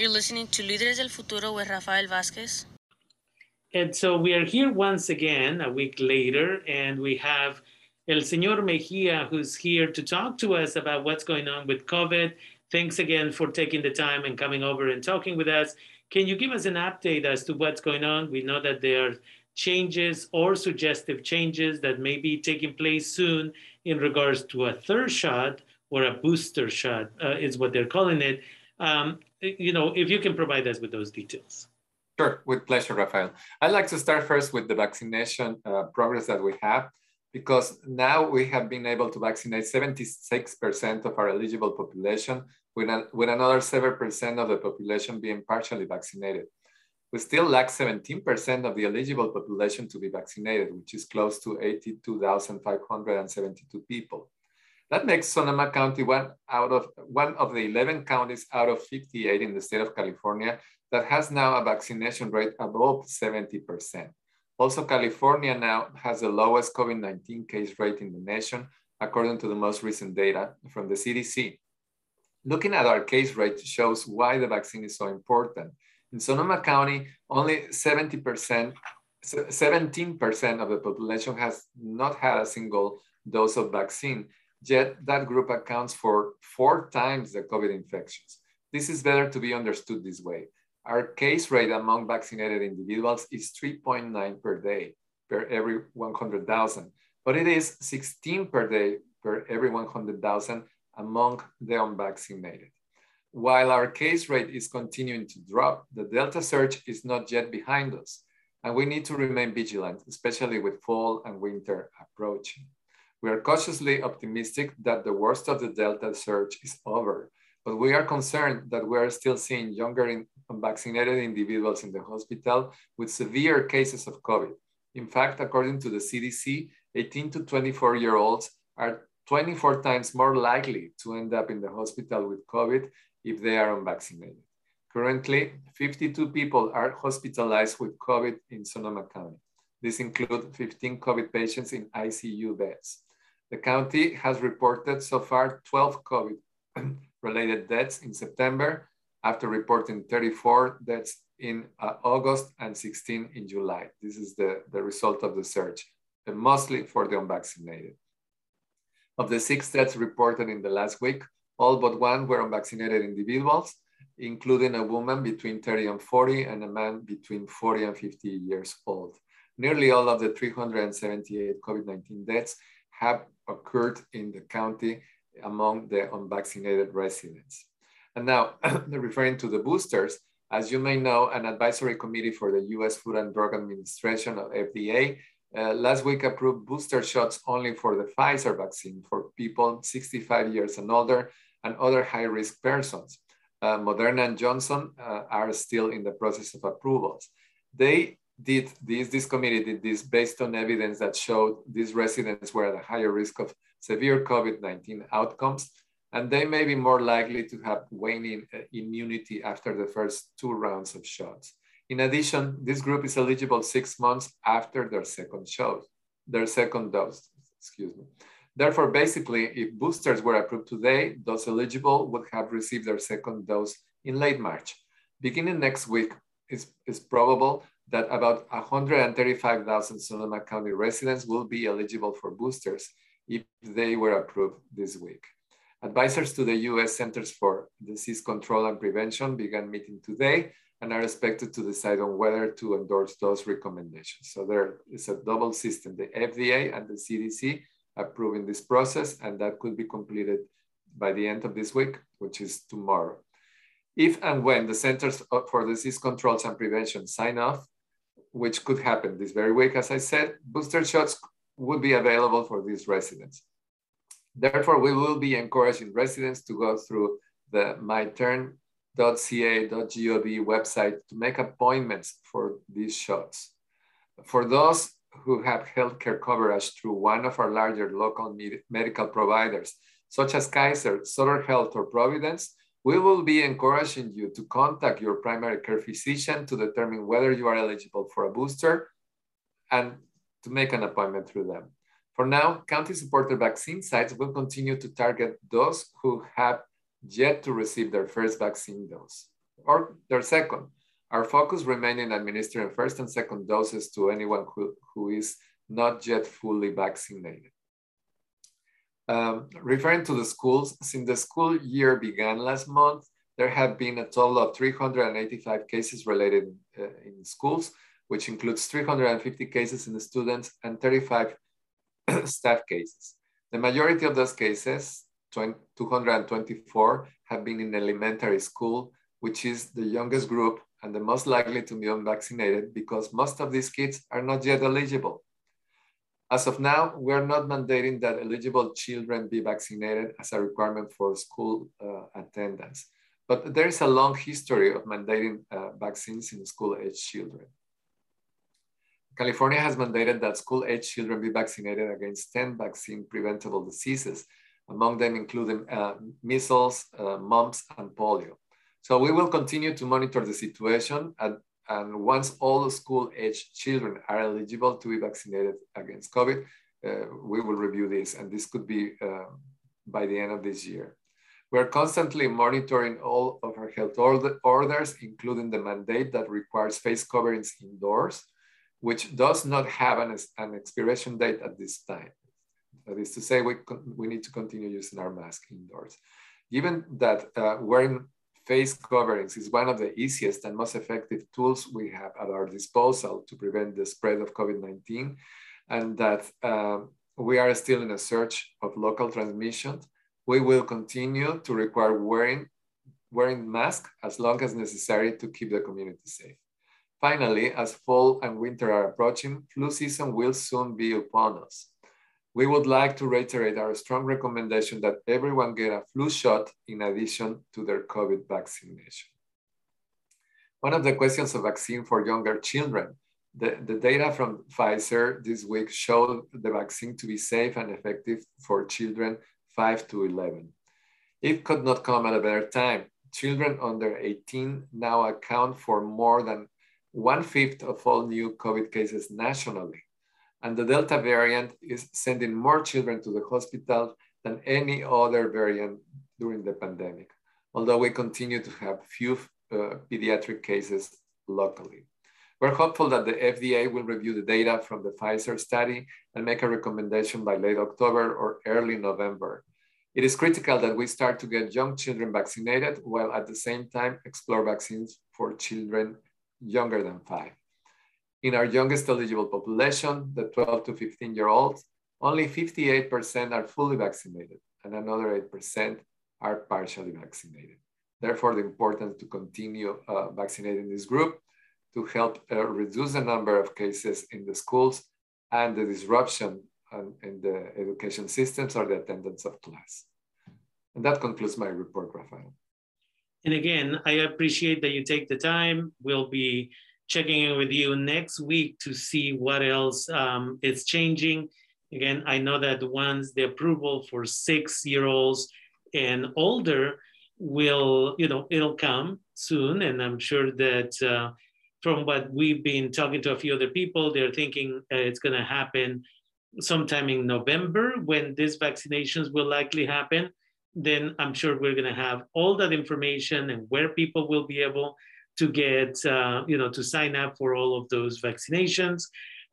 You're listening to Líderes del Futuro with Rafael Vázquez. And so we are here once again, a week later, and we have El Señor Mejia, who's here to talk to us about what's going on with COVID. Thanks again for taking the time and coming over and talking with us. Can you give us an update as to what's going on? We know that there are changes or suggestive changes that may be taking place soon in regards to a third shot or a booster shot, uh, is what they're calling it. Um, you know, if you can provide us with those details. Sure, with pleasure, Rafael. I'd like to start first with the vaccination uh, progress that we have, because now we have been able to vaccinate 76% of our eligible population, with, with another 7% of the population being partially vaccinated. We still lack 17% of the eligible population to be vaccinated, which is close to 82,572 people. That makes Sonoma County one out of one of the 11 counties out of 58 in the state of California that has now a vaccination rate above 70%. Also, California now has the lowest COVID-19 case rate in the nation, according to the most recent data from the CDC. Looking at our case rate shows why the vaccine is so important. In Sonoma County, only 70%, 17% of the population has not had a single dose of vaccine, yet that group accounts for four times the COVID infections. This is better to be understood this way. Our case rate among vaccinated individuals is 3.9 per day per every 100,000, but it is 16 per day per every 100,000 among the unvaccinated. While our case rate is continuing to drop, the Delta surge is not yet behind us, and we need to remain vigilant, especially with fall and winter approaching. We are cautiously optimistic that the worst of the Delta surge is over, but we are concerned that we are still seeing younger unvaccinated individuals in the hospital with severe cases of COVID. In fact, according to the CDC, 18 to 24 year olds are 24 times more likely to end up in the hospital with COVID if they are unvaccinated. Currently, 52 people are hospitalized with COVID in Sonoma County. This includes 15 COVID patients in ICU beds. The county has reported so far 12 COVID related deaths in September after reporting 34 deaths in uh, August and 16 in July. This is the, the result of the search, mostly for the unvaccinated. Of the six deaths reported in the last week, all but one were unvaccinated individuals, including a woman between 30 and 40 and a man between 40 and 50 years old. Nearly all of the 378 COVID-19 deaths have occurred in the county among the unvaccinated residents. And now, referring to the boosters, as you may know, an advisory committee for the US Food and Drug Administration, FDA, uh, last week approved booster shots only for the Pfizer vaccine for people 65 years and older and other high-risk persons. Uh, Moderna and Johnson uh, are still in the process of approvals. They did this, this committee did this based on evidence that showed these residents were at a higher risk of severe COVID-19 outcomes, and they may be more likely to have waning uh, immunity after the first two rounds of shots. In addition, this group is eligible six months after their second shot, their second dose, excuse me. Therefore, basically, if boosters were approved today, those eligible would have received their second dose in late March. Beginning next week, it's, it's probable that about 135,000 Sonoma County residents will be eligible for boosters if they were approved this week. Advisors to the US Centers for Disease Control and Prevention began meeting today and are expected to decide on whether to endorse those recommendations. So there is a double system, the FDA and the CDC approving this process, and that could be completed by the end of this week, which is tomorrow. If and when the Centers for Disease Controls and Prevention sign off, which could happen this very week, as I said, booster shots would be available for these residents. Therefore, we will be encouraging residents to go through the myturn.ca.gov website to make appointments for these shots. For those who have healthcare coverage through one of our larger local med medical providers, such as Kaiser, Sutter Health, or Providence, we will be encouraging you to contact your primary care physician to determine whether you are eligible for a booster and to make an appointment through them. For now, county-supported vaccine sites will continue to target those who have yet to receive their first vaccine dose. or their second. Our focus remains in administering first and second doses to anyone who, who is not yet fully vaccinated. Um, referring to the schools, since the school year began last month, there have been a total of 385 cases related uh, in schools, which includes 350 cases in the students and 35 staff cases. The majority of those cases, 224, have been in elementary school, which is the youngest group and the most likely to be unvaccinated because most of these kids are not yet eligible. As of now, we're not mandating that eligible children be vaccinated as a requirement for school uh, attendance, but there is a long history of mandating uh, vaccines in school-age children. California has mandated that school-age children be vaccinated against 10 vaccine preventable diseases, among them including uh, measles, uh, mumps, and polio. So we will continue to monitor the situation and, and once all school-age children are eligible to be vaccinated against COVID, uh, we will review this and this could be uh, by the end of this year. We're constantly monitoring all of our health order orders, including the mandate that requires face coverings indoors, which does not have an, an expiration date at this time. That is to say, we, we need to continue using our mask indoors. Given that uh, wearing face coverings is one of the easiest and most effective tools we have at our disposal to prevent the spread of COVID-19 and that uh, we are still in a search of local transmission, we will continue to require wearing, wearing masks as long as necessary to keep the community safe. Finally, as fall and winter are approaching, flu season will soon be upon us. We would like to reiterate our strong recommendation that everyone get a flu shot in addition to their COVID vaccination. One of the questions of vaccine for younger children, the, the data from Pfizer this week showed the vaccine to be safe and effective for children 5 to 11. It could not come at a better time. Children under 18 now account for more than one fifth of all new COVID cases nationally and the Delta variant is sending more children to the hospital than any other variant during the pandemic, although we continue to have few uh, pediatric cases locally. We're hopeful that the FDA will review the data from the Pfizer study and make a recommendation by late October or early November. It is critical that we start to get young children vaccinated while at the same time explore vaccines for children younger than five. In our youngest eligible population, the 12 to 15 year olds, only 58% are fully vaccinated and another 8% are partially vaccinated. Therefore, the importance to continue uh, vaccinating this group to help uh, reduce the number of cases in the schools and the disruption um, in the education systems or the attendance of class. And that concludes my report, Rafael. And again, I appreciate that you take the time. We'll be checking in with you next week to see what else um, is changing. Again, I know that once the approval for six-year-olds and older will, you know, it'll come soon. And I'm sure that uh, from what we've been talking to a few other people, they're thinking uh, it's going to happen sometime in November when these vaccinations will likely happen. Then I'm sure we're going to have all that information and where people will be able to get, uh, you know, to sign up for all of those vaccinations.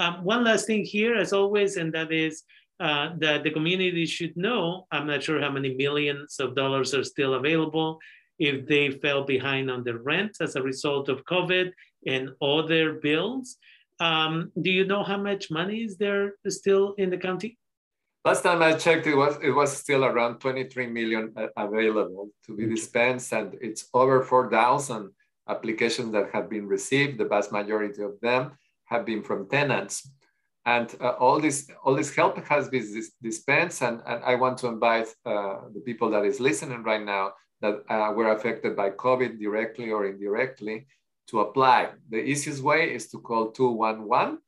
Um, one last thing here, as always, and that is uh, that the community should know, I'm not sure how many millions of dollars are still available if they fell behind on their rent as a result of COVID and other bills. Um, do you know how much money is there still in the county? Last time I checked, it was it was still around 23 million uh, available to be dispensed, and it's over 4,000 applications that have been received, the vast majority of them have been from tenants. And uh, all this all this help has been dispensed, and, and I want to invite uh, the people that is listening right now that uh, were affected by COVID directly or indirectly to apply. The easiest way is to call 211,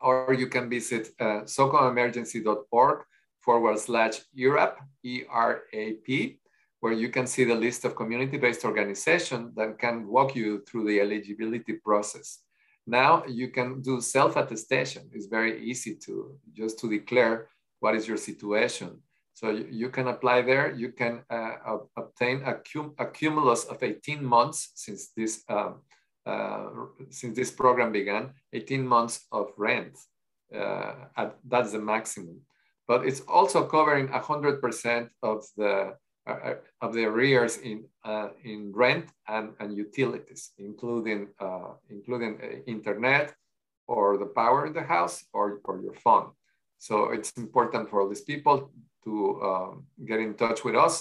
or you can visit uh, socoemergency.org forward slash ERAP, E-R-A-P, where you can see the list of community-based organizations that can walk you through the eligibility process. Now you can do self-attestation. It's very easy to just to declare what is your situation. So you, can apply there. You can uh, obtain a, cum a, cumulus of 18 months since this um, uh, since this program began, 18 months of rent. Uh, at, that's the maximum. But it's also covering 100% of the uh, uh, of the arrears in uh, in rent and, and utilities, including including internet or the power in the house or, or your phone. So it's important for all these people to um, get in touch with us.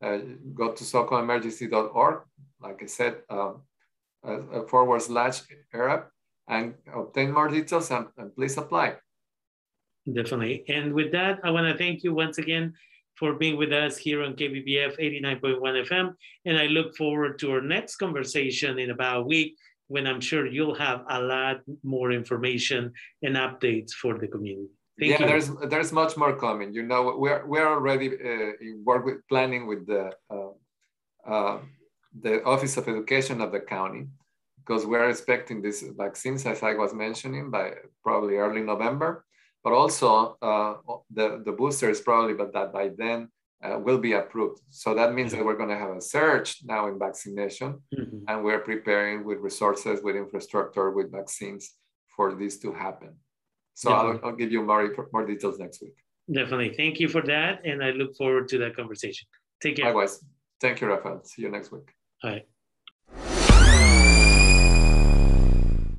Uh, go to socoemergency.org, like I said, uh, forward slash ERAP, and obtain more details and, and please apply. Definitely. And with that, I want to thank you once again for being with us here on KBBF 89.1 FM. And I look forward to our next conversation in about a week when I'm sure you'll have a lot more information and updates for the community. Thank yeah, you. there's there's much more coming. You know, we're we're already uh, in work with planning with the uh, uh, the Office of Education of the county because we're expecting these vaccines, as I was mentioning, by probably early November. But also uh, the the boosters probably, but that by then uh, will be approved. So that means that we're going to have a surge now in vaccination, mm-hmm. and we're preparing with resources, with infrastructure, with vaccines for this to happen. So I'll, I'll, give you more, more details next week. Definitely. Thank you for that. And I look forward to that conversation. Take care. Likewise. Thank you, Rafael. See you next week. All right.